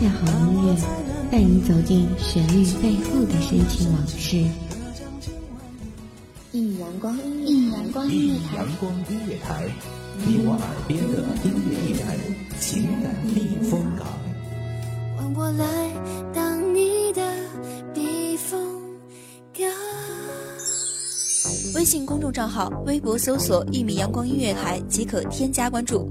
下好音乐，带你走进旋律背后的深情往事。一米阳光，一米阳光音乐台，阳光音乐台，你我耳边的音乐驿站，情感避风港。换我来当你的避风港。微信公众账号、微博搜索“一米阳光音乐台”即可添加关注。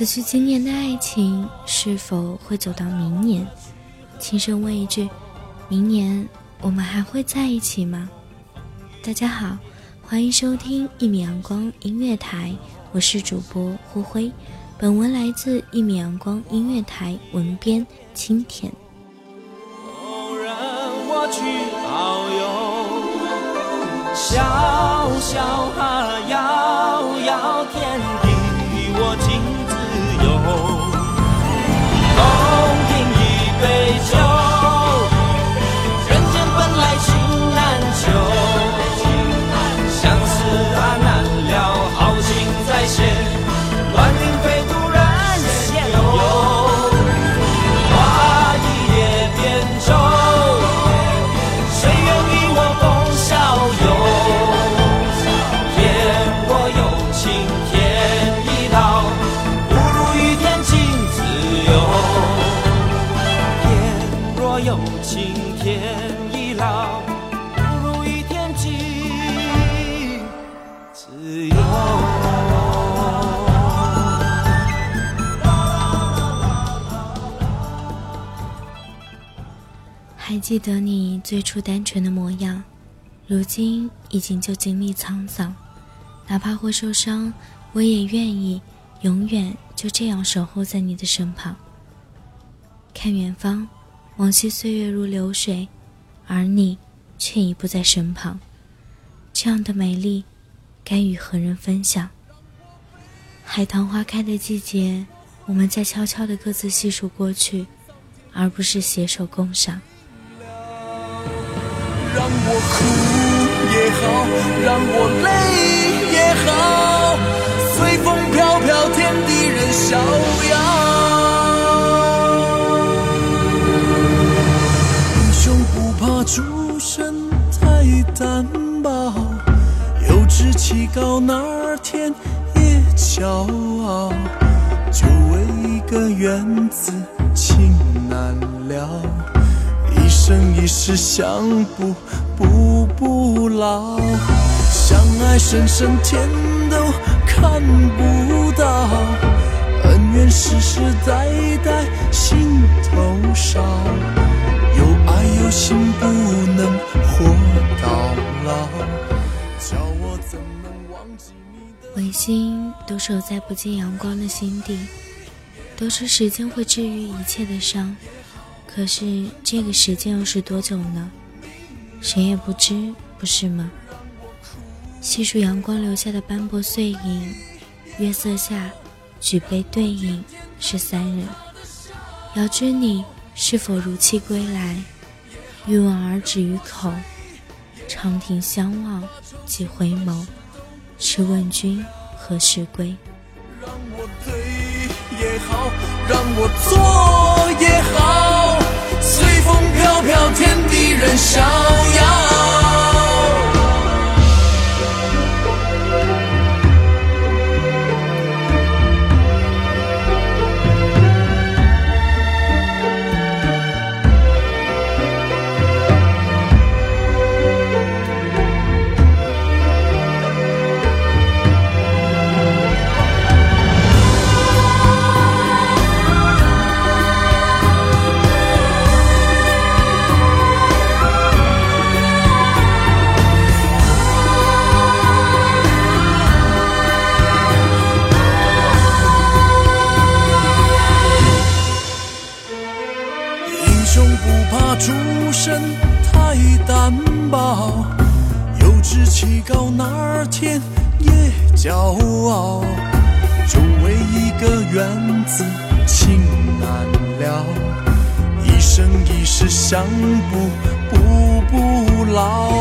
此去经年的爱情是否会走到明年？轻声问一句：明年我们还会在一起吗？大家好，欢迎收听一米阳光音乐台，我是主播胡辉。本文来自一米阳光音乐台，文编清甜。小小哈遥自由还记得你最初单纯的模样，如今已经就经历沧桑，哪怕会受伤，我也愿意永远就这样守候在你的身旁。看远方，往昔岁月如流水，而你却已不在身旁。这样的美丽，该与何人分享？海棠花开的季节，我们在悄悄地各自细数过去，而不是携手共赏。让我哭也好，让我累也好，随风飘飘，天地任逍志气高，哪天也骄傲。就为一个缘字，情难了。一生一世相不不不老，相爱深深天都看不到，恩怨世世代代心头烧，有爱有心不能活到老，你的？心都守在不见阳光的心底，都说时间会治愈一切的伤。可是这个时间又是多久呢？谁也不知，不是吗？细数阳光留下的斑驳碎影，月色下举杯对饮是三人。遥知你是否如期归来？欲望而止于口，长亭相望几回眸。试问君何时归？让我对也好，让我错也好。随风飘飘，天地任逍遥。雄不怕出身太单薄，有志气高，哪天也骄傲。就为一个缘字，情难了，一生一世想补补不老，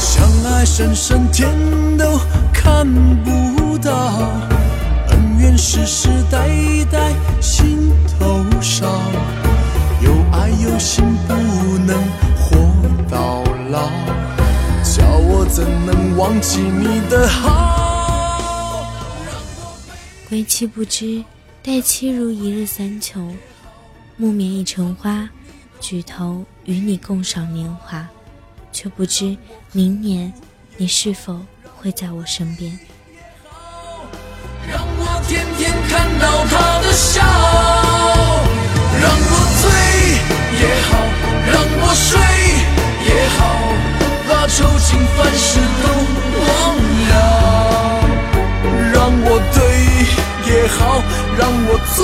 相爱深深天都看不到，恩怨世世代代忘记你的好？归期不知，待期如一日三秋。木棉已成花，举头与你共赏年华，却不知明年你是否会在我身边。让我天天看到他的笑，让我醉也好，让我睡愁情烦事都忘了。让我对也好，让我错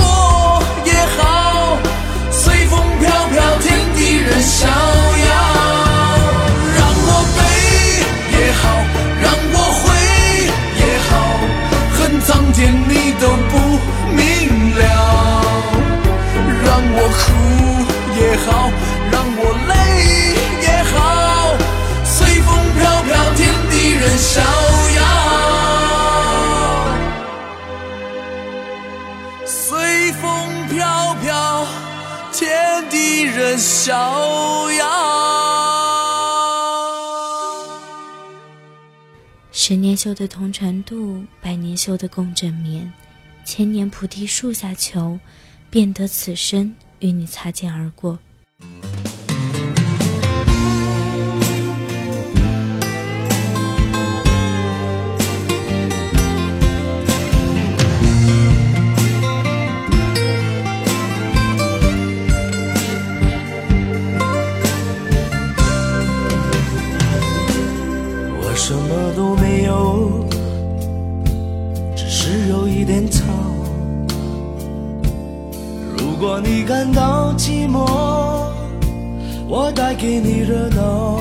逍遥。十年修得同船渡，百年修得共枕眠，千年菩提树下求，便得此生与你擦肩而过。如果你感到寂寞，我带给你热闹。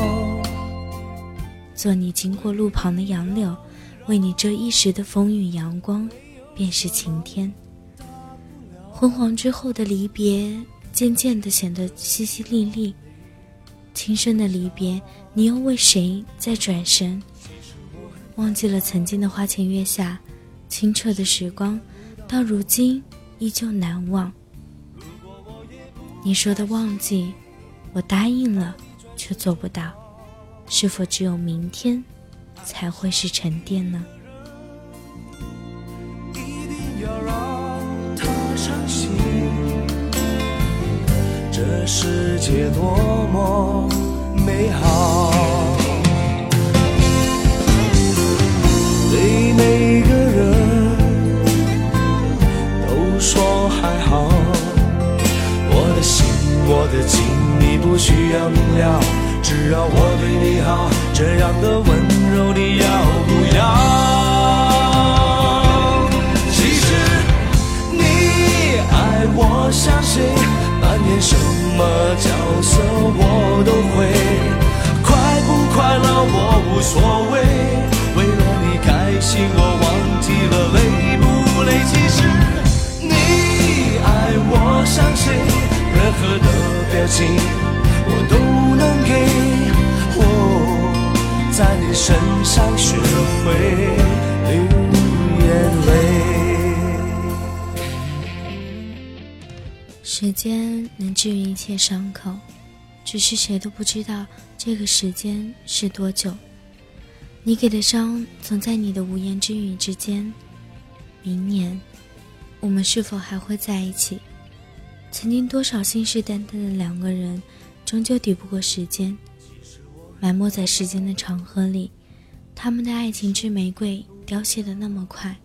做你经过路旁的杨柳，为你遮一时的风雨阳光，便是晴天。昏黄之后的离别，渐渐的显得淅淅沥沥。轻声的离别，你又为谁在转身？忘记了曾经的花前月下，清澈的时光，到如今依旧难忘。你说的忘记，我答应了，却做不到。是否只有明天，才会是沉淀呢？一定要让他伤心。这世界多么的情，你不需要明了，只要我对你好，这样的温柔你要不要？其实你爱我像谁，扮演什么角色我都会，快不快乐我无所谓，表情我都能给。我在你身上学会流眼泪。时间能治愈一切伤口，只是谁都不知道这个时间是多久。你给的伤，总在你的无言之语之间。明年，我们是否还会在一起？曾经多少信誓旦旦的两个人，终究抵不过时间。埋没在时间的长河里，他们的爱情之玫瑰凋谢的那么快，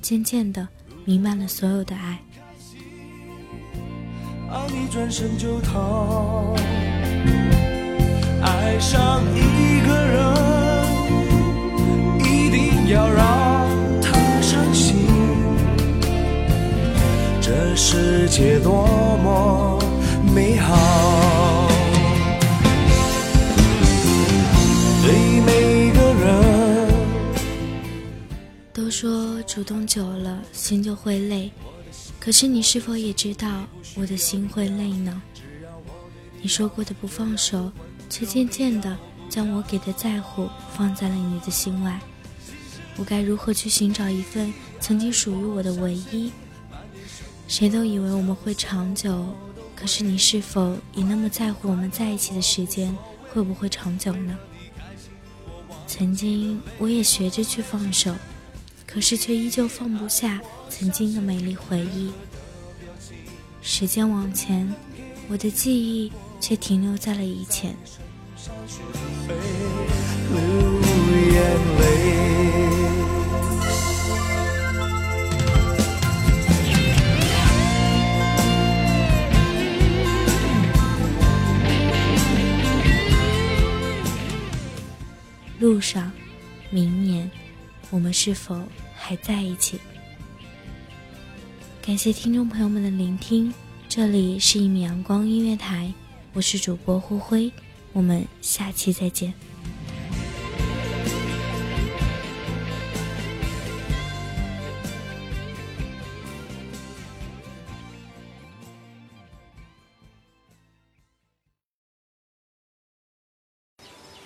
渐渐的弥漫了所有的爱。爱，上一个人，一定要让世界多么美好对每个人。都说主动久了心就会累。可是你是否也知道我的心会累呢？你说过的不放手却渐渐的将我给的在乎放在了你的心外。我该如何去寻找一份曾经属于我的唯一？谁都以为我们会长久，可是你是否也那么在乎我们在一起的时间会不会长久呢？曾经我也学着去放手，可是却依旧放不下曾经的美丽回忆。时间往前，我的记忆却停留在了以前。路上，明年，我们是否还在一起？感谢听众朋友们的聆听，这里是一米阳光音乐台，我是主播灰灰，我们下期再见。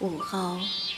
午后。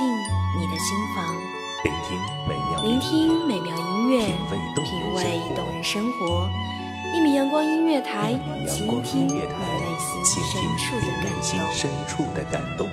进你的心房。聆听美妙，音乐，品味动人生活。一米阳光音乐台，倾听你内心深处的感动。